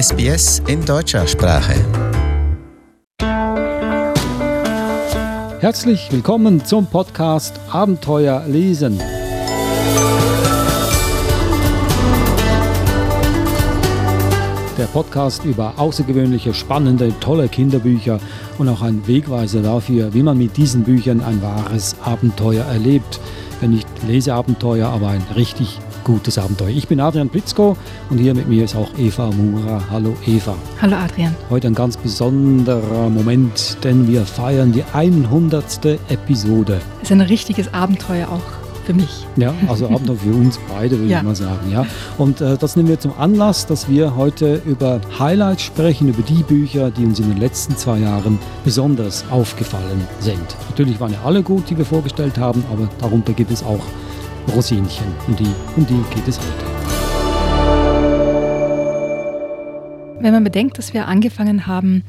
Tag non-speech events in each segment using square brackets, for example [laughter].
SBS in deutscher Sprache. Herzlich willkommen zum Podcast Abenteuer lesen. Der Podcast über außergewöhnliche, spannende, tolle Kinderbücher und auch ein Wegweiser dafür, wie man mit diesen Büchern ein wahres Abenteuer erlebt. Wenn nicht Leseabenteuer, aber ein richtig gutes Abenteuer. Ich bin Adrian Blitzko und hier mit mir ist auch Eva Mura. Hallo Eva. Hallo Adrian. Heute ein ganz besonderer Moment, denn wir feiern die 100. Episode. Das ist ein richtiges Abenteuer auch für mich. Ja, also [laughs] Abenteuer für uns beide, würde ja. ich mal sagen. Ja. Und äh, das nehmen wir zum Anlass, dass wir heute über Highlights sprechen, über die Bücher, die uns in den letzten zwei Jahren besonders aufgefallen sind. Natürlich waren ja alle gut, die wir vorgestellt haben, aber darunter gibt es auch Rosinchen. Und die, um die geht es heute. Wenn man bedenkt, dass wir angefangen haben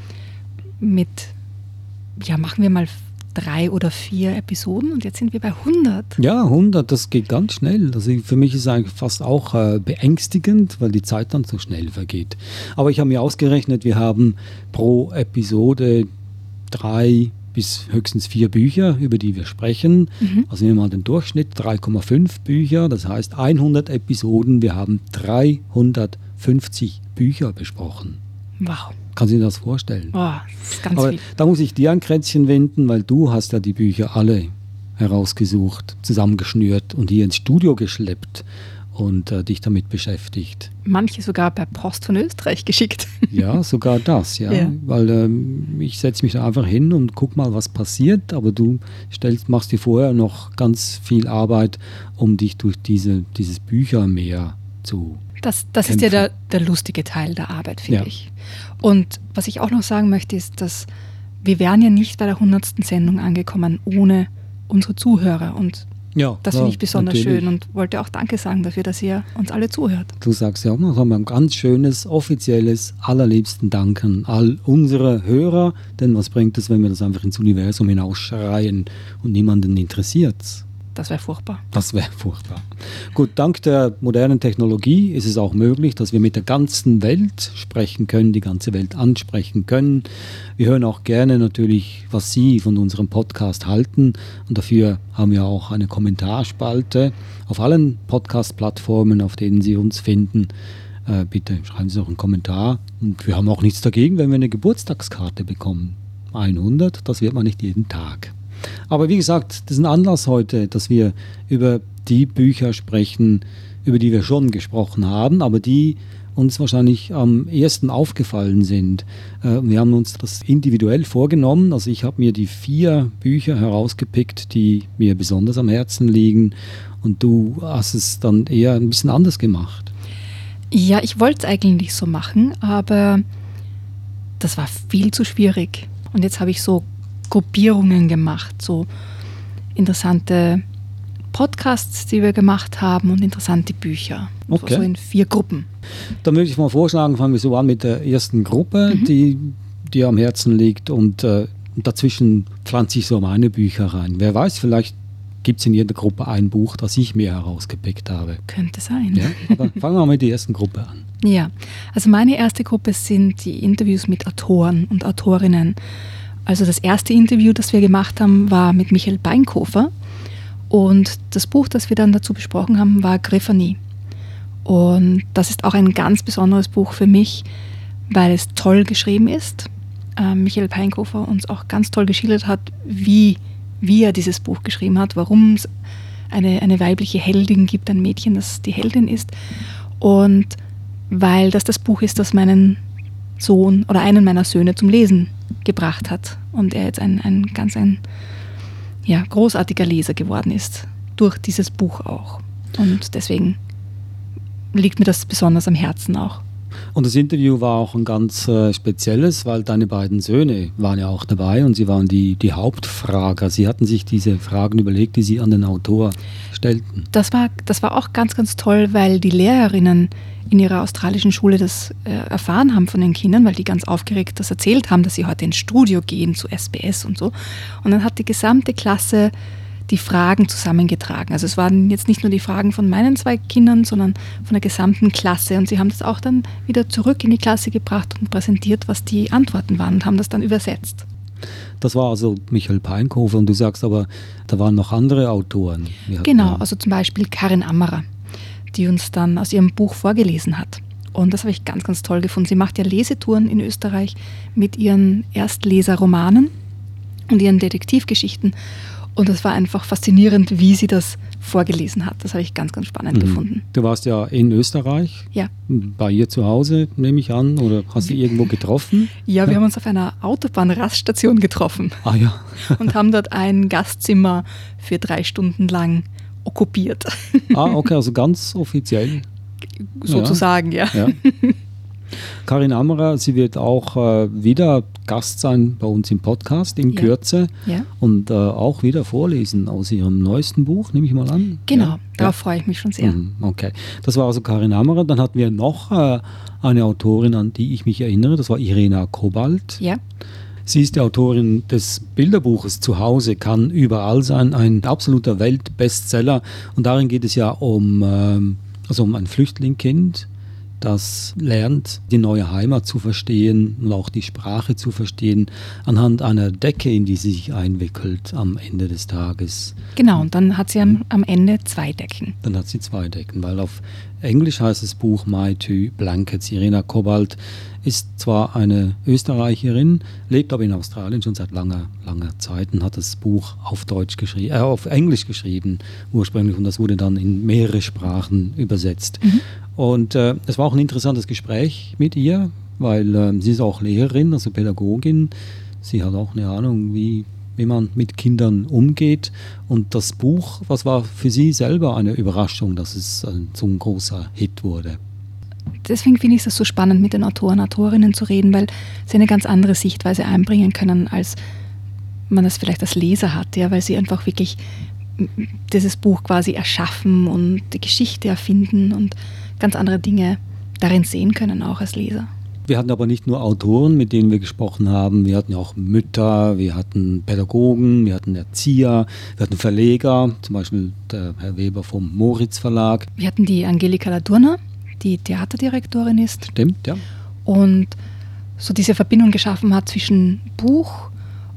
mit, ja, machen wir mal drei oder vier Episoden und jetzt sind wir bei 100. Ja, 100, das geht ganz schnell. Also für mich ist es eigentlich fast auch äh, beängstigend, weil die Zeit dann so schnell vergeht. Aber ich habe mir ausgerechnet, wir haben pro Episode drei bis höchstens vier Bücher, über die wir sprechen. Mhm. Also nehmen wir mal den Durchschnitt, 3,5 Bücher, das heißt 100 Episoden. Wir haben 350 Bücher besprochen. Wow. Kann sich das vorstellen? Oh, das ist ganz Aber viel. da muss ich dir ein Kränzchen wenden, weil du hast ja die Bücher alle herausgesucht, zusammengeschnürt und hier ins Studio geschleppt und äh, dich damit beschäftigt. Manche sogar per Post von Österreich geschickt. Ja, sogar das, ja. ja. Weil ähm, ich setze mich da einfach hin und guck mal, was passiert, aber du stellst, machst dir vorher noch ganz viel Arbeit, um dich durch diese, dieses Büchermeer zu. Das, das ist ja der, der lustige Teil der Arbeit, finde ja. ich. Und was ich auch noch sagen möchte, ist, dass wir wären ja nicht bei der 100. Sendung angekommen ohne unsere Zuhörer. Und ja, das finde ich besonders natürlich. schön und wollte auch Danke sagen dafür, dass ihr uns alle zuhört. Du sagst ja auch noch ein ganz schönes, offizielles, allerliebsten Dank an all unsere Hörer. Denn was bringt es, wenn wir das einfach ins Universum hinausschreien und niemanden interessiert es? Das wäre furchtbar. Das wäre furchtbar. Gut, dank der modernen Technologie ist es auch möglich, dass wir mit der ganzen Welt sprechen können, die ganze Welt ansprechen können. Wir hören auch gerne natürlich, was Sie von unserem Podcast halten. Und dafür haben wir auch eine Kommentarspalte auf allen Podcast-Plattformen, auf denen Sie uns finden. Äh, bitte schreiben Sie auch einen Kommentar. Und wir haben auch nichts dagegen, wenn wir eine Geburtstagskarte bekommen. 100, das wird man nicht jeden Tag. Aber wie gesagt, das ist ein Anlass heute, dass wir über die Bücher sprechen, über die wir schon gesprochen haben, aber die uns wahrscheinlich am ersten aufgefallen sind. Äh, wir haben uns das individuell vorgenommen. Also ich habe mir die vier Bücher herausgepickt, die mir besonders am Herzen liegen. Und du hast es dann eher ein bisschen anders gemacht. Ja, ich wollte es eigentlich so machen, aber das war viel zu schwierig. Und jetzt habe ich so Gruppierungen gemacht, so interessante Podcasts, die wir gemacht haben und interessante Bücher. Okay. So in vier Gruppen. Dann würde ich mal vorschlagen, fangen wir so an mit der ersten Gruppe, mhm. die dir am Herzen liegt und äh, dazwischen pflanze ich so meine Bücher rein. Wer weiß, vielleicht gibt es in jeder Gruppe ein Buch, das ich mir herausgepickt habe. Könnte sein. Ja, aber [laughs] fangen wir mal mit der ersten Gruppe an. Ja, also meine erste Gruppe sind die Interviews mit Autoren und Autorinnen. Also das erste Interview, das wir gemacht haben, war mit Michael Beinkofer. Und das Buch, das wir dann dazu besprochen haben, war Griffanie. Und das ist auch ein ganz besonderes Buch für mich, weil es toll geschrieben ist. Äh, Michael Peinkofer uns auch ganz toll geschildert hat, wie, wie er dieses Buch geschrieben hat, warum es eine, eine weibliche Heldin gibt, ein Mädchen, das die Heldin ist. Und weil das das Buch ist, das meinen Sohn oder einen meiner Söhne zum Lesen gebracht hat und er jetzt ein, ein ganz ein ja, großartiger Leser geworden ist durch dieses Buch auch. Und deswegen liegt mir das besonders am Herzen auch. Und das Interview war auch ein ganz äh, spezielles, weil deine beiden Söhne waren ja auch dabei und sie waren die, die Hauptfrager. Sie hatten sich diese Fragen überlegt, die sie an den Autor stellten. Das war, das war auch ganz, ganz toll, weil die Lehrerinnen in ihrer australischen Schule das äh, erfahren haben von den Kindern, weil die ganz aufgeregt das erzählt haben, dass sie heute ins Studio gehen zu SBS und so. Und dann hat die gesamte Klasse die Fragen zusammengetragen. Also es waren jetzt nicht nur die Fragen von meinen zwei Kindern, sondern von der gesamten Klasse. Und sie haben das auch dann wieder zurück in die Klasse gebracht und präsentiert, was die Antworten waren und haben das dann übersetzt. Das war also Michael Peinkofer und du sagst aber, da waren noch andere Autoren. Genau, also zum Beispiel Karin Ammerer, die uns dann aus ihrem Buch vorgelesen hat. Und das habe ich ganz, ganz toll gefunden. Sie macht ja Lesetouren in Österreich mit ihren Erstleserromanen und ihren Detektivgeschichten. Und es war einfach faszinierend, wie sie das vorgelesen hat. Das habe ich ganz, ganz spannend mhm. gefunden. Du warst ja in Österreich. Ja. Bei ihr zu Hause, nehme ich an, oder hast du sie irgendwo getroffen? Ja, wir ja. haben uns auf einer Autobahnraststation getroffen. Ah ja. [laughs] und haben dort ein Gastzimmer für drei Stunden lang okkupiert. Ah, okay, also ganz offiziell. Sozusagen, ja. ja. Karin Ammerer, sie wird auch äh, wieder Gast sein bei uns im Podcast in ja. Kürze ja. und äh, auch wieder vorlesen aus ihrem neuesten Buch, nehme ich mal an. Genau, ja. darauf freue ich mich schon sehr. Mhm, okay, das war also Karin Ammerer. Dann hatten wir noch äh, eine Autorin, an die ich mich erinnere, das war Irena Kobalt. Ja. Sie ist die Autorin des Bilderbuches Zuhause kann überall sein, ein absoluter Weltbestseller. Und darin geht es ja um, ähm, also um ein Flüchtlingskind, das lernt, die neue Heimat zu verstehen und auch die Sprache zu verstehen, anhand einer Decke, in die sie sich einwickelt am Ende des Tages. Genau, und dann hat sie am, am Ende zwei Decken. Dann hat sie zwei Decken, weil auf Englisch heißt das Buch My Two Blankets. Irena Kobalt ist zwar eine Österreicherin, lebt aber in Australien schon seit langer, langer Zeit und hat das Buch auf Deutsch geschrieben, äh, auf Englisch geschrieben ursprünglich und das wurde dann in mehrere Sprachen übersetzt. Mhm. Und äh, es war auch ein interessantes Gespräch mit ihr, weil äh, sie ist auch Lehrerin, also Pädagogin. Sie hat auch eine Ahnung, wie, wie man mit Kindern umgeht. Und das Buch, was war für sie selber eine Überraschung, dass es äh, so ein großer Hit wurde? Deswegen finde ich es so spannend, mit den Autoren, Autorinnen zu reden, weil sie eine ganz andere Sichtweise einbringen können, als man es vielleicht als Leser hat, ja, weil sie einfach wirklich dieses Buch quasi erschaffen und die Geschichte erfinden und ganz andere Dinge darin sehen können, auch als Leser. Wir hatten aber nicht nur Autoren, mit denen wir gesprochen haben, wir hatten ja auch Mütter, wir hatten Pädagogen, wir hatten Erzieher, wir hatten Verleger, zum Beispiel der Herr Weber vom Moritz Verlag. Wir hatten die Angelika Ladurner, die Theaterdirektorin ist. Stimmt, ja. Und so diese Verbindung geschaffen hat zwischen Buch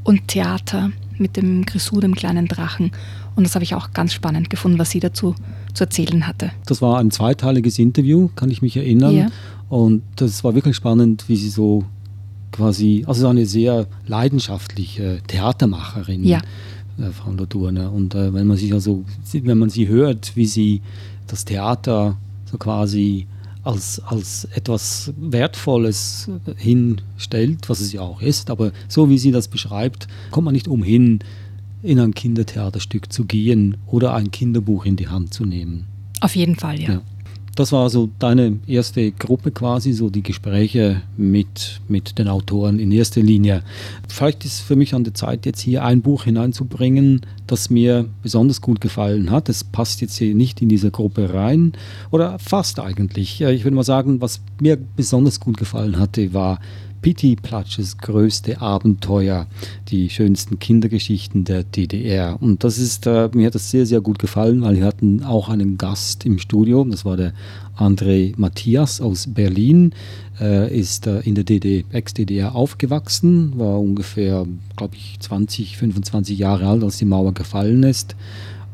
und Theater mit dem Grisou, dem kleinen Drachen. Und das habe ich auch ganz spannend gefunden, was sie dazu zu erzählen hatte. Das war ein zweiteiliges Interview, kann ich mich erinnern. Ja. Und das war wirklich spannend, wie sie so quasi, also eine sehr leidenschaftliche Theatermacherin, ja. äh, Frau Lodurne. Und äh, wenn man sich also, wenn man sie hört, wie sie das Theater so quasi als, als etwas Wertvolles hinstellt, was es ja auch ist, aber so wie sie das beschreibt, kommt man nicht umhin, in ein Kindertheaterstück zu gehen oder ein Kinderbuch in die Hand zu nehmen. Auf jeden Fall, ja. ja. Das war so deine erste Gruppe quasi, so die Gespräche mit, mit den Autoren in erster Linie. Vielleicht ist für mich an der Zeit, jetzt hier ein Buch hineinzubringen, das mir besonders gut gefallen hat. Es passt jetzt hier nicht in diese Gruppe rein oder fast eigentlich. Ich würde mal sagen, was mir besonders gut gefallen hatte, war Pitti Platsches größte Abenteuer, die schönsten Kindergeschichten der DDR. Und das ist, äh, mir hat das sehr, sehr gut gefallen, weil wir hatten auch einen Gast im Studio, das war der André Matthias aus Berlin, äh, ist äh, in der Ex-DDR aufgewachsen, war ungefähr, glaube ich, 20, 25 Jahre alt, als die Mauer gefallen ist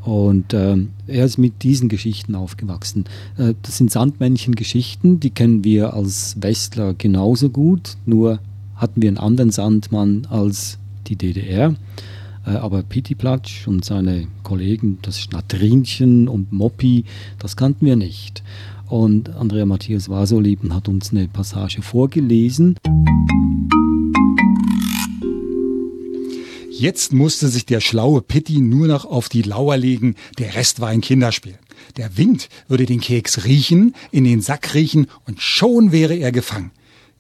und äh, er ist mit diesen Geschichten aufgewachsen. Äh, das sind Sandmännchen-Geschichten, die kennen wir als Westler genauso gut, nur hatten wir einen anderen Sandmann als die DDR. Äh, aber Pitiplatsch und seine Kollegen, das Schnatrinchen und Moppi, das kannten wir nicht. Und Andrea Matthias war so lieb und hat uns eine Passage vorgelesen. Jetzt musste sich der schlaue Pitti nur noch auf die Lauer legen, der Rest war ein Kinderspiel. Der Wind würde den Keks riechen, in den Sack riechen und schon wäre er gefangen.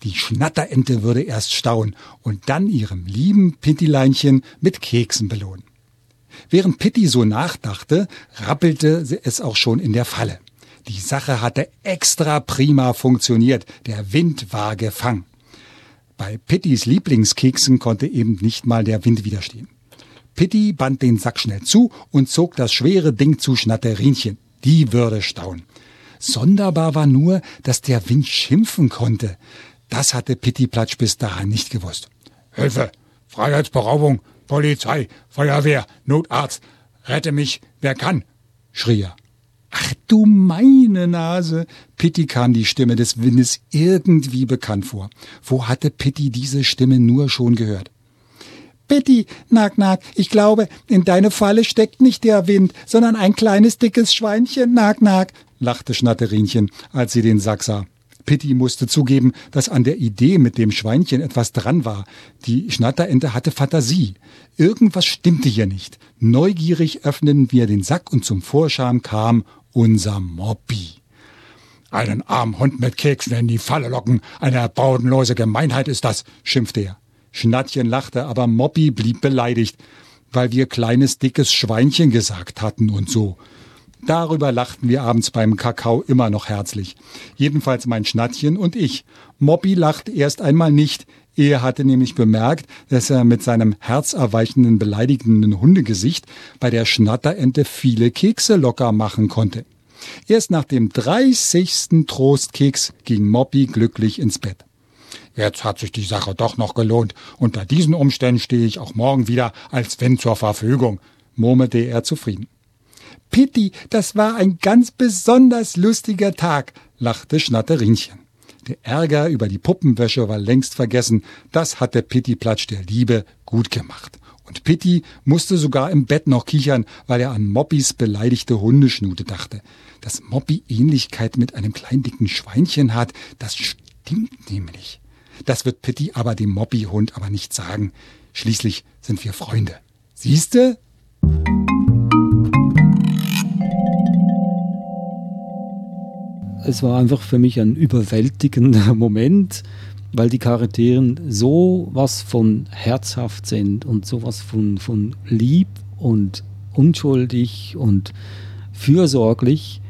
Die Schnatterente würde erst staunen und dann ihrem lieben Pittileinchen mit Keksen belohnen. Während Pitti so nachdachte, rappelte es auch schon in der Falle. Die Sache hatte extra prima funktioniert, der Wind war gefangen. Bei Pittys Lieblingskeksen konnte eben nicht mal der Wind widerstehen. Pitti band den Sack schnell zu und zog das schwere Ding zu Schnatterinchen. Die würde staunen. Sonderbar war nur, dass der Wind schimpfen konnte. Das hatte Pitti Platsch bis dahin nicht gewusst. Hilfe! Freiheitsberaubung! Polizei! Feuerwehr! Notarzt! Rette mich, wer kann! schrie er. Ach du meine Nase! Pitti kam die Stimme des Windes irgendwie bekannt vor. Wo hatte Pitti diese Stimme nur schon gehört? Pitti, Nack, Nack, ich glaube, in deine Falle steckt nicht der Wind, sondern ein kleines dickes Schweinchen, Nack, Nack, lachte Schnatterinchen, als sie den Sack sah. Pitti musste zugeben, dass an der Idee mit dem Schweinchen etwas dran war. Die Schnatterente hatte Fantasie. Irgendwas stimmte hier nicht. Neugierig öffneten wir den Sack und zum Vorschein kam unser Mobby. Einen armen Hund mit Keksen in die Falle locken, eine bodenlose Gemeinheit ist das, schimpfte er. Schnattchen lachte, aber Moppi blieb beleidigt, weil wir kleines dickes Schweinchen gesagt hatten und so. Darüber lachten wir abends beim Kakao immer noch herzlich. Jedenfalls mein Schnattchen und ich. Moppi lachte erst einmal nicht. Er hatte nämlich bemerkt, dass er mit seinem herzerweichenden, beleidigenden Hundegesicht bei der Schnatterente viele Kekse locker machen konnte. Erst nach dem dreißigsten Trostkeks ging Moppi glücklich ins Bett. Jetzt hat sich die Sache doch noch gelohnt. Unter diesen Umständen stehe ich auch morgen wieder als wenn zur Verfügung, murmelte er zufrieden. Pitti, das war ein ganz besonders lustiger Tag, lachte Schnatterinchen. Der Ärger über die Puppenwäsche war längst vergessen. Das hatte Pitti Platsch der Liebe gut gemacht. Und Pitti musste sogar im Bett noch kichern, weil er an Moppis beleidigte Hundeschnute dachte. Dass Moppi Ähnlichkeit mit einem kleinen dicken Schweinchen hat, das stimmt nämlich. Das wird Pitti aber dem Moppi-Hund aber nicht sagen. Schließlich sind wir Freunde. Siehste? Es war einfach für mich ein überwältigender [laughs] Moment, weil die Charakteren so was von herzhaft sind und so was von, von lieb und unschuldig und fürsorglich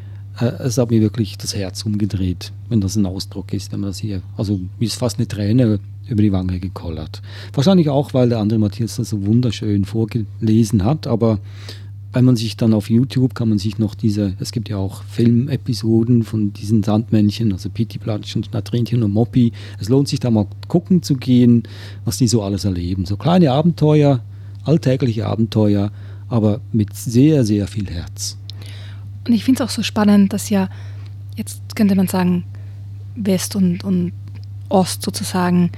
äh, es hat mir wirklich das Herz umgedreht, wenn das ein Ausdruck ist, wenn man das hier, also mir ist fast eine Träne über die Wange gekollert. Wahrscheinlich auch, weil der andere Matthias das so wunderschön vorgelesen hat, aber wenn man sich dann auf YouTube kann man sich noch diese, es gibt ja auch Filmepisoden von diesen Sandmännchen, also Pittiplatsch und Natrinchen und Moppi. Es lohnt sich da mal gucken zu gehen, was die so alles erleben. So kleine Abenteuer, alltägliche Abenteuer, aber mit sehr, sehr viel Herz. Und ich finde es auch so spannend, dass ja, jetzt könnte man sagen, West und, und Ost sozusagen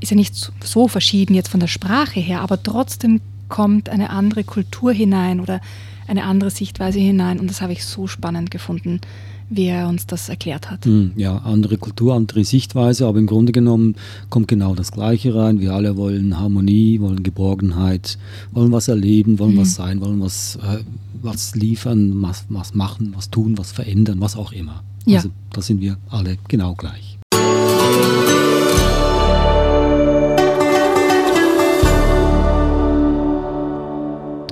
ist ja nicht so verschieden jetzt von der Sprache her, aber trotzdem kommt eine andere Kultur hinein oder eine andere Sichtweise hinein. Und das habe ich so spannend gefunden, wie er uns das erklärt hat. Hm, ja, andere Kultur, andere Sichtweise, aber im Grunde genommen kommt genau das Gleiche rein. Wir alle wollen Harmonie, wollen Geborgenheit, wollen was erleben, wollen mhm. was sein, wollen was, äh, was liefern, was, was machen, was tun, was verändern, was auch immer. Ja. Also da sind wir alle genau gleich.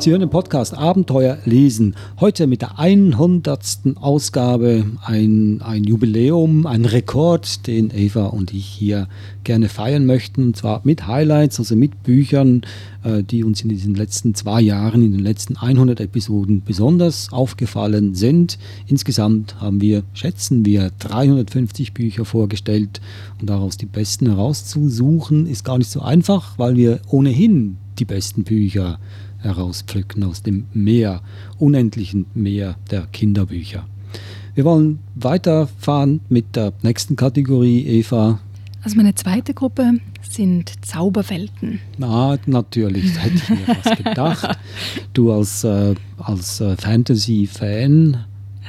Sie hören den Podcast Abenteuer lesen. Heute mit der 100. Ausgabe ein, ein Jubiläum, ein Rekord, den Eva und ich hier gerne feiern möchten. Und zwar mit Highlights, also mit Büchern, äh, die uns in diesen letzten zwei Jahren, in den letzten 100 Episoden besonders aufgefallen sind. Insgesamt haben wir, schätzen wir, 350 Bücher vorgestellt. Und daraus die besten herauszusuchen, ist gar nicht so einfach, weil wir ohnehin die besten Bücher herauspflücken aus dem Meer, unendlichen Meer der Kinderbücher. Wir wollen weiterfahren mit der nächsten Kategorie, Eva. Also meine zweite Gruppe sind Zauberwelten. Na, natürlich, da hätte ich mir was gedacht. [laughs] Du als, äh, als äh, Fantasy-Fan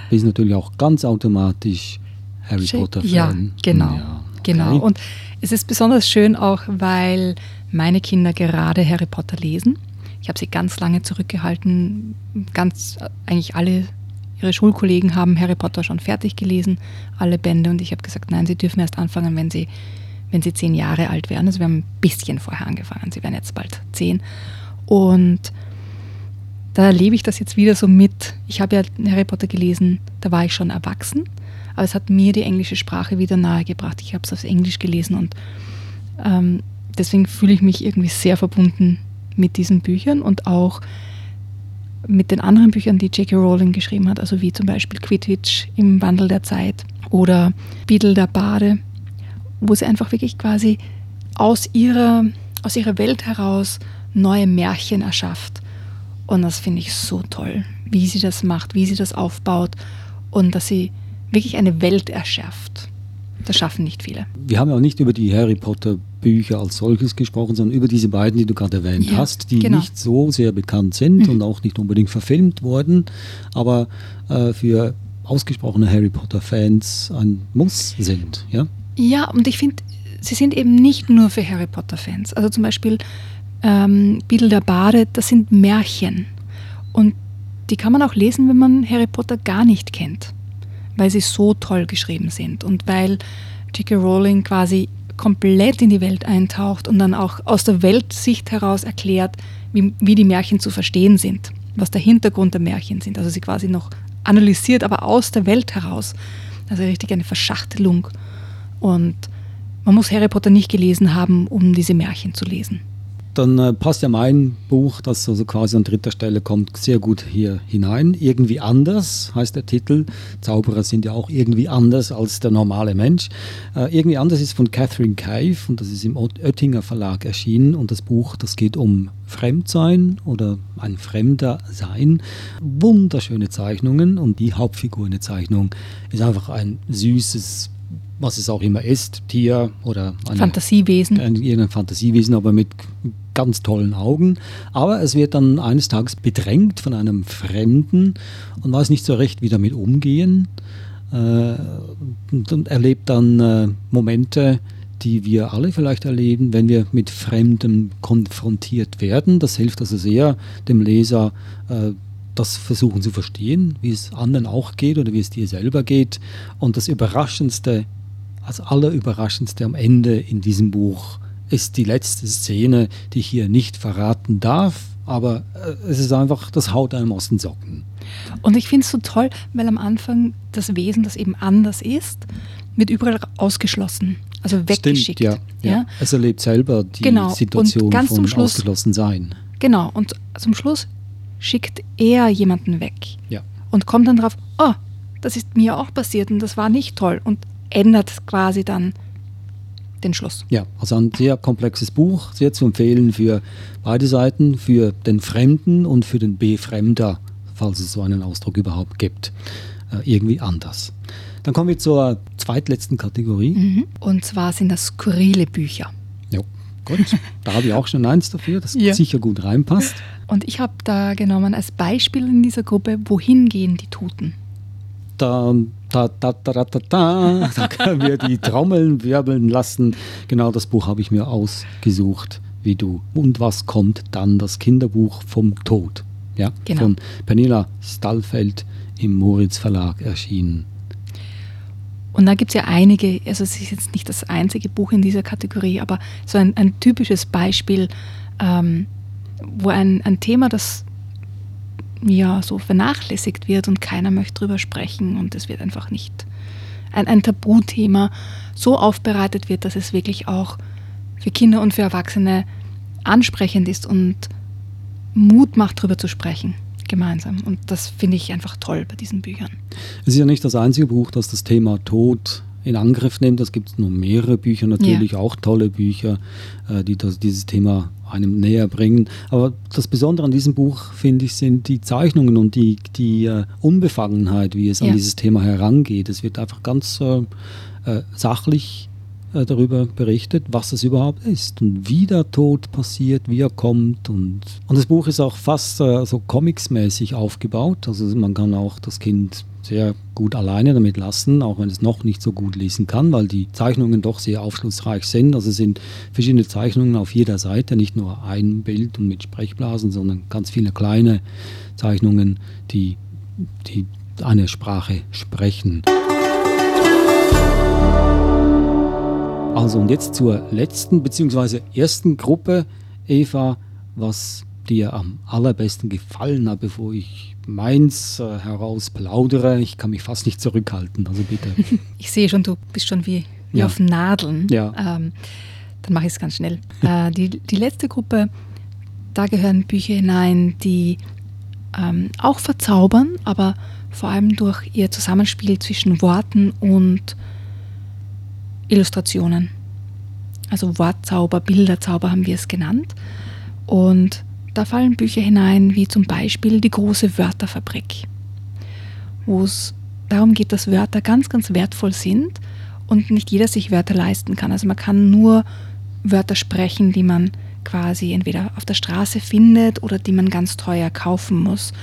bist natürlich auch ganz automatisch Harry Potter-Fan. Ja, genau. Ja, okay. genau. Und es ist besonders schön auch, weil meine Kinder gerade Harry Potter lesen. Ich habe sie ganz lange zurückgehalten. Ganz, eigentlich alle ihre Schulkollegen haben Harry Potter schon fertig gelesen, alle Bände. Und ich habe gesagt, nein, sie dürfen erst anfangen, wenn sie, wenn sie zehn Jahre alt werden. Also wir haben ein bisschen vorher angefangen. Sie werden jetzt bald zehn. Und da erlebe ich das jetzt wieder so mit. Ich habe ja Harry Potter gelesen, da war ich schon erwachsen, aber es hat mir die englische Sprache wieder nahegebracht. Ich habe es auf Englisch gelesen und ähm, deswegen fühle ich mich irgendwie sehr verbunden mit diesen Büchern und auch mit den anderen Büchern, die J.K. Rowling geschrieben hat, also wie zum Beispiel Quidditch im Wandel der Zeit oder Beadle der Bade, wo sie einfach wirklich quasi aus ihrer, aus ihrer Welt heraus neue Märchen erschafft. Und das finde ich so toll, wie sie das macht, wie sie das aufbaut und dass sie wirklich eine Welt erschafft. Das schaffen nicht viele. Wir haben ja auch nicht über die Harry Potter Bücher als solches gesprochen, sondern über diese beiden, die du gerade erwähnt ja, hast, die genau. nicht so sehr bekannt sind mhm. und auch nicht unbedingt verfilmt wurden, aber äh, für ausgesprochene Harry Potter-Fans ein Muss sind. Ja, ja und ich finde, sie sind eben nicht nur für Harry Potter-Fans. Also zum Beispiel ähm, Beadle der Bade, das sind Märchen. Und die kann man auch lesen, wenn man Harry Potter gar nicht kennt, weil sie so toll geschrieben sind und weil J.K. Rowling quasi komplett in die Welt eintaucht und dann auch aus der Weltsicht heraus erklärt, wie, wie die Märchen zu verstehen sind, was der Hintergrund der Märchen sind. Also sie quasi noch analysiert, aber aus der Welt heraus. Also richtig eine Verschachtelung. Und man muss Harry Potter nicht gelesen haben, um diese Märchen zu lesen dann äh, passt ja mein Buch, das also quasi an dritter Stelle kommt, sehr gut hier hinein. Irgendwie anders heißt der Titel. Zauberer sind ja auch irgendwie anders als der normale Mensch. Äh, irgendwie anders ist von Catherine Cave und das ist im Oettinger Verlag erschienen. Und das Buch, das geht um Fremdsein oder ein Fremder sein. Wunderschöne Zeichnungen und die Hauptfigur in der Zeichnung ist einfach ein süßes was es auch immer ist, Tier oder eine, Fantasiewesen. Ein, irgendein Fantasiewesen, aber mit ganz tollen Augen. Aber es wird dann eines Tages bedrängt von einem Fremden und weiß nicht so recht, wie damit umgehen. Äh, und, und, erlebt dann äh, Momente, die wir alle vielleicht erleben, wenn wir mit Fremdem konfrontiert werden. Das hilft also sehr dem Leser, äh, das versuchen zu verstehen, wie es anderen auch geht oder wie es dir selber geht. Und das Überraschendste als allerüberraschendste am Ende in diesem Buch ist die letzte Szene, die ich hier nicht verraten darf, aber äh, es ist einfach, das haut einem aus den Socken. Und ich finde es so toll, weil am Anfang das Wesen, das eben anders ist, wird überall ausgeschlossen, also weggeschickt. Stimmt, ja, ja. ja. Es erlebt selber die genau. Situation von Schluss, ausgeschlossen sein. Genau, und zum Schluss schickt er jemanden weg. Ja. Und kommt dann drauf, oh, das ist mir auch passiert und das war nicht toll. Und ändert quasi dann den Schluss. Ja, also ein sehr komplexes Buch, sehr zu empfehlen für beide Seiten, für den Fremden und für den Befremder, falls es so einen Ausdruck überhaupt gibt, äh, irgendwie anders. Dann kommen wir zur zweitletzten Kategorie. Mhm. Und zwar sind das skurrile Bücher. Ja, gut. da habe ich auch schon eins dafür, das ja. sicher gut reinpasst. Und ich habe da genommen als Beispiel in dieser Gruppe, wohin gehen die Toten? Da Ta, ta, ta, ta, ta, [laughs] Da können wir die Trommeln wirbeln lassen. Genau das Buch habe ich mir ausgesucht, wie du. Und was kommt dann? Das Kinderbuch vom Tod. Ja, genau. Von Pernilla Stallfeld im Moritz Verlag erschienen. Und da gibt es ja einige, also es ist jetzt nicht das einzige Buch in dieser Kategorie, aber so ein, ein typisches Beispiel, ähm, wo ein, ein Thema, das ja so vernachlässigt wird und keiner möchte drüber sprechen und es wird einfach nicht ein, ein Tabuthema so aufbereitet wird, dass es wirklich auch für Kinder und für Erwachsene ansprechend ist und Mut macht, darüber zu sprechen gemeinsam. Und das finde ich einfach toll bei diesen Büchern. Es ist ja nicht das einzige Buch, das das Thema Tod in Angriff nimmt. Es gibt noch mehrere Bücher, natürlich ja. auch tolle Bücher, äh, die das, dieses Thema einem näher bringen. Aber das Besondere an diesem Buch, finde ich, sind die Zeichnungen und die, die uh, Unbefangenheit, wie es ja. an dieses Thema herangeht. Es wird einfach ganz uh, uh, sachlich darüber berichtet, was es überhaupt ist und wie der Tod passiert, wie er kommt. Und, und das Buch ist auch fast so comicsmäßig aufgebaut. Also man kann auch das Kind sehr gut alleine damit lassen, auch wenn es noch nicht so gut lesen kann, weil die Zeichnungen doch sehr aufschlussreich sind. Also es sind verschiedene Zeichnungen auf jeder Seite, nicht nur ein Bild und mit Sprechblasen, sondern ganz viele kleine Zeichnungen, die, die eine Sprache sprechen. Also und jetzt zur letzten bzw. ersten Gruppe, Eva, was dir am allerbesten gefallen hat, bevor ich meins äh, heraus plaudere. Ich kann mich fast nicht zurückhalten, also bitte. [laughs] Ich sehe schon, du bist schon wie, wie ja. auf Nadeln. Ja. Ähm, dann mache ich es ganz schnell. äh, die, die letzte Gruppe, da gehören Bücher hinein, die ähm, auch verzaubern, aber vor allem durch ihr Zusammenspiel zwischen Worten und Illustrationen. Also Wortzauber, Bilderzauber haben wir es genannt. Und da fallen Bücher hinein, wie zum Beispiel Die große Wörterfabrik, wo es darum geht, dass Wörter ganz, ganz wertvoll sind und nicht jeder sich Wörter leisten kann. Also man kann nur Wörter sprechen, die man quasi entweder auf der Straße findet oder die man ganz teuer kaufen muss.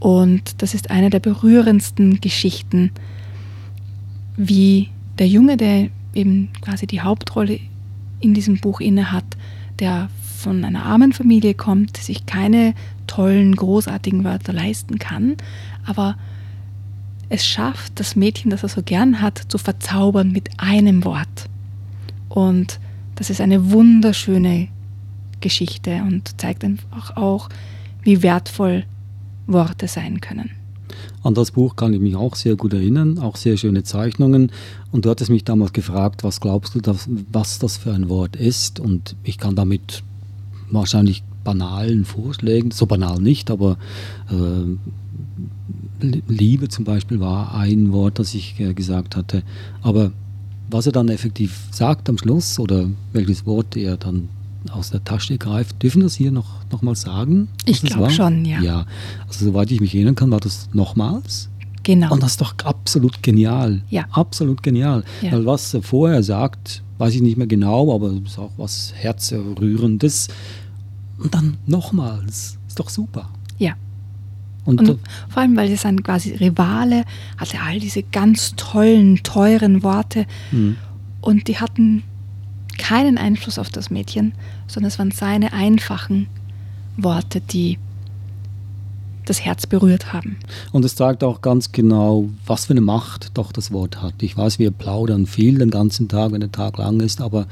Und das ist eine der berührendsten Geschichten, wie der Junge, der eben quasi die Hauptrolle in diesem Buch inne hat, der von einer armen Familie kommt, sich keine tollen, großartigen Wörter leisten kann, aber es schafft, das Mädchen, das er so gern hat, zu verzaubern mit einem Wort. Und das ist eine wunderschöne Geschichte und zeigt einfach auch, wie wertvoll Worte sein können. An das Buch kann ich mich auch sehr gut erinnern, auch sehr schöne Zeichnungen. Und du hattest mich damals gefragt, was glaubst du, dass, was das für ein Wort ist? Und ich kann damit wahrscheinlich banalen Vorschlägen, so banal nicht, aber äh, Liebe zum Beispiel war ein Wort, das ich äh, gesagt hatte. Aber was er dann effektiv sagt am Schluss oder welches Wort er dann aus der Tasche greift, dürfen wir das hier noch, noch mal sagen? Ich glaube schon, ja. Ja, also soweit ich mich erinnern kann, war das nochmals. Genau. Und das ist doch absolut genial. Ja. Absolut genial. Ja. Weil was er vorher sagt, weiß ich nicht mehr genau, aber es ist auch was Herzerrührendes. Und dann nochmals. Ist doch super. Ja. Und, Und vor allem, weil es ein quasi Rivale hatte all diese ganz tollen, teuren Worte hm. und die hatten keinen Einfluss auf das Mädchen, sondern es waren seine einfachen Worte, die das Herz berührt haben. Und es zeigt auch ganz genau, was für eine Macht doch das Wort hat. Ich weiß, wir plaudern viel den ganzen Tag, wenn der Tag lang ist, aber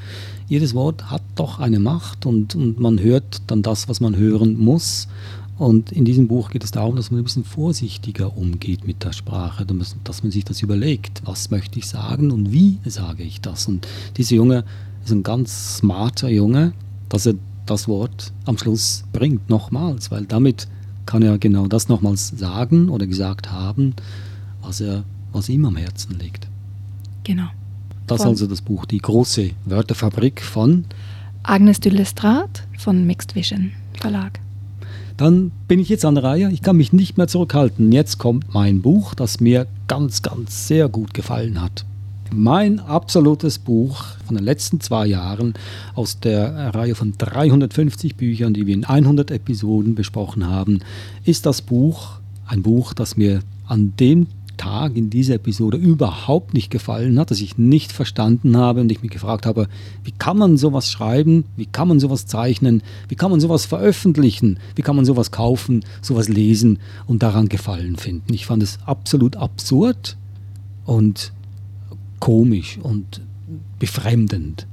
jedes Wort hat doch eine Macht und, und man hört dann das, was man hören muss. Und in diesem Buch geht es darum, dass man ein bisschen vorsichtiger umgeht mit der Sprache, dass man sich das überlegt, was möchte ich sagen und wie sage ich das. Und dieser Junge ist ein ganz smarter Junge, dass er das Wort am Schluss bringt, nochmals, weil damit kann er genau das nochmals sagen oder gesagt haben, was, er, was ihm am Herzen liegt. Genau. Das ist also das Buch Die große Wörterfabrik von. Agnes de Lestrade von Mixed Vision Verlag. Dann bin ich jetzt an der Reihe. Ich kann mich nicht mehr zurückhalten. Jetzt kommt mein Buch, das mir ganz, ganz sehr gut gefallen hat. Mein absolutes Buch von den letzten zwei Jahren aus der Reihe von 350 Büchern, die wir in 100 Episoden besprochen haben, ist das Buch, ein Buch, das mir an dem Tag in dieser Episode überhaupt nicht gefallen hat, das ich nicht verstanden habe und ich mich gefragt habe, wie kann man sowas schreiben, wie kann man sowas zeichnen, wie kann man sowas veröffentlichen, wie kann man sowas kaufen, sowas lesen und daran Gefallen finden. Ich fand es absolut absurd und komisch und befremdend.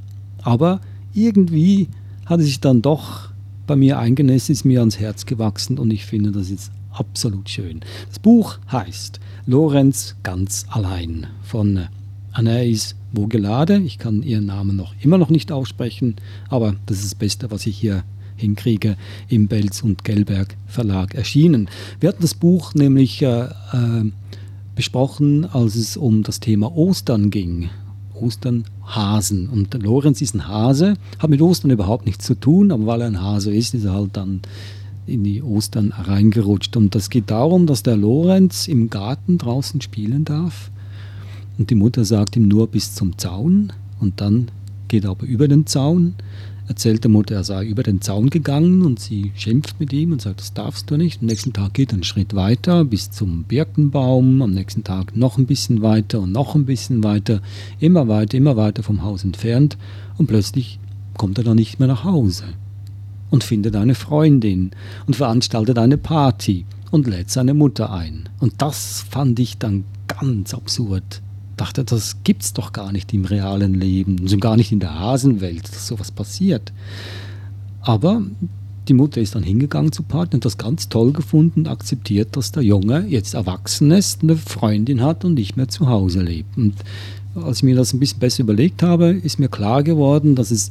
Aber irgendwie hat es sich dann doch bei mir eingenässt, ist mir ans Herz gewachsen und ich finde das jetzt absolut schön. Das Buch heißt Lorenz ganz allein von Anais Vogelade. Ich kann ihren Namen noch immer noch nicht aussprechen, aber das ist das Beste, was ich hier hinkriege, im Belz und Gelberg Verlag erschienen. Wir hatten das Buch nämlich äh, äh, besprochen, als es um das Thema Ostern ging. Ostern, Hasen. Und Lorenz ist ein Hase, hat mit Ostern überhaupt nichts zu tun, aber weil er ein Hase ist, ist er halt dann in die Ostern reingerutscht. Und das geht darum, dass der Lorenz im Garten draußen spielen darf. Und die Mutter sagt ihm nur bis zum Zaun. Und dann geht er aber über den Zaun, erzählt der Mutter, er sei über den Zaun gegangen und sie schimpft mit ihm und sagt, das darfst du nicht. Am nächsten Tag geht er einen Schritt weiter bis zum Birkenbaum, am nächsten Tag noch ein bisschen weiter und noch ein bisschen weiter, immer weiter, immer weiter vom Haus entfernt und plötzlich kommt er dann nicht mehr nach Hause und findet eine Freundin und veranstaltet eine Party und lädt seine Mutter ein. Und das fand ich dann ganz absurd. Dachte, das gibt's doch gar nicht im realen Leben, schon gar nicht in der Hasenwelt, dass sowas passiert. Aber die Mutter ist dann hingegangen zur Party und das ganz toll gefunden und akzeptiert, dass der Junge jetzt erwachsen ist, eine Freundin hat und nicht mehr zu Hause lebt. Und als ich mir das ein bisschen besser überlegt habe, ist mir klar geworden, dass es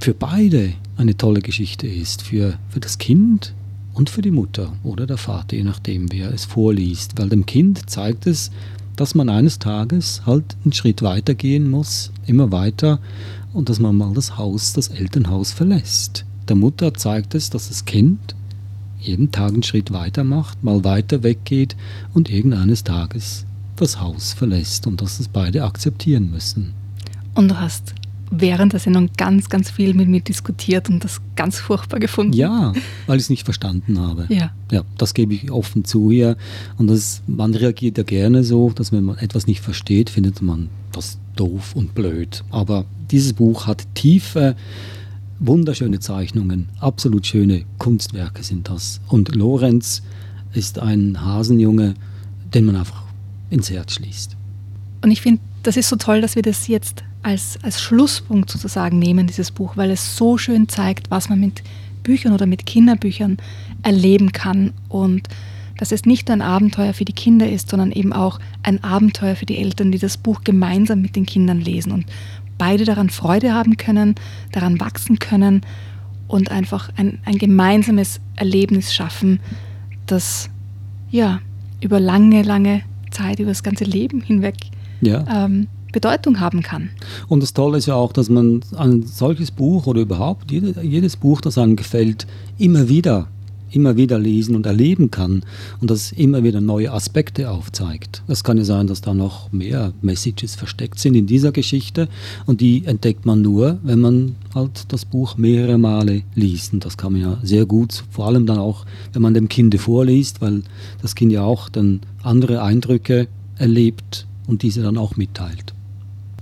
für beide eine tolle Geschichte ist, für, für das Kind und für die Mutter oder der Vater, je nachdem, wer es vorliest. Weil dem Kind zeigt es, dass man eines Tages halt einen Schritt weiter gehen muss, immer weiter, und dass man mal das Haus, das Elternhaus verlässt. Der Mutter zeigt es, dass das Kind jeden Tag einen Schritt weiter macht, mal weiter weggeht und irgendeines Tages das Haus verlässt und dass es beide akzeptieren müssen. Und du hast während der Sendung ganz, ganz viel mit mir diskutiert und das ganz furchtbar gefunden. Ja, weil ich es nicht verstanden habe. Ja. Ja, das gebe ich offen zu hier. Und das, man reagiert ja gerne so, dass wenn man etwas nicht versteht, findet man das doof und blöd. Aber dieses Buch hat tiefe, wunderschöne Zeichnungen, absolut schöne Kunstwerke sind das. Und Lorenz ist ein Hasenjunge, den man einfach ins Herz schließt. Und ich finde, das ist so toll, dass wir das jetzt als, als Schlusspunkt sozusagen nehmen, dieses Buch, weil es so schön zeigt, was man mit Büchern oder mit Kinderbüchern erleben kann und dass es nicht nur ein Abenteuer für die Kinder ist, sondern eben auch ein Abenteuer für die Eltern, die das Buch gemeinsam mit den Kindern lesen und beide daran Freude haben können, daran wachsen können und einfach ein, ein gemeinsames Erlebnis schaffen, das ja über lange, lange Zeit, über das ganze Leben hinweg Ja. ähm, Bedeutung haben kann. Und das Tolle ist ja auch, dass man ein solches Buch oder überhaupt jede, jedes Buch, das einem gefällt, immer wieder, immer wieder lesen und erleben kann und das immer wieder neue Aspekte aufzeigt. Es kann ja sein, dass da noch mehr Messages versteckt sind in dieser Geschichte und die entdeckt man nur, wenn man halt das Buch mehrere Male liest. Und das kann man ja sehr gut, vor allem dann auch, wenn man dem Kinde vorliest, weil das Kind ja auch dann andere Eindrücke erlebt und diese dann auch mitteilt.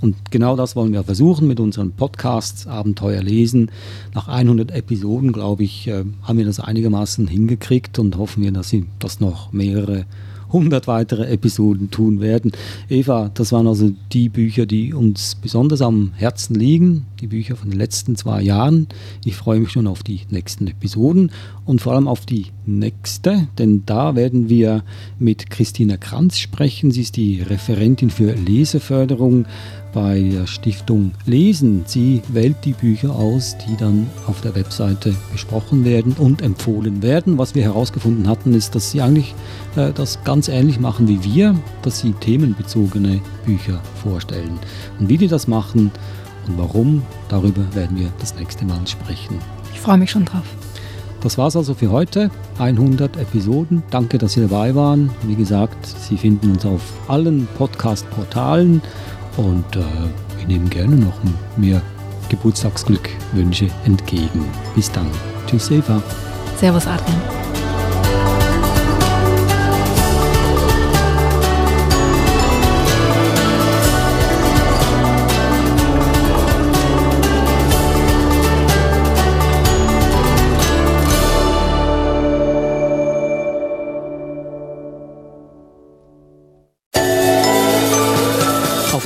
Und genau das wollen wir versuchen mit unseren Podcasts Abenteuer lesen. Nach 100 Episoden, glaube ich, äh, haben wir das einigermaßen hingekriegt und hoffen wir, dass Sie das noch mehrere hundert weitere Episoden tun werden. Eva, das waren also die Bücher, die uns besonders am Herzen liegen, die Bücher von den letzten zwei Jahren. Ich freue mich schon auf die nächsten Episoden und vor allem auf die nächste, denn da werden wir mit Christina Kranz sprechen. Sie ist die Referentin für Leseförderung bei der Stiftung Lesen. Sie wählt die Bücher aus, die dann auf der Webseite besprochen werden und empfohlen werden. Was wir herausgefunden hatten, ist, dass sie eigentlich äh, das ganz ähnlich machen wie wir, dass sie themenbezogene Bücher vorstellen. Und wie die das machen und warum, darüber werden wir das nächste Mal sprechen. Ich freue mich schon drauf. Das war's also für heute. 100 Episoden. Danke, dass Sie dabei waren. Wie gesagt, Sie finden uns auf allen Podcast-Portalen und äh, wir nehmen gerne noch mehr Geburtstagsglückwünsche entgegen. Bis dann. Tschüss, Eva. Servus, Adrian.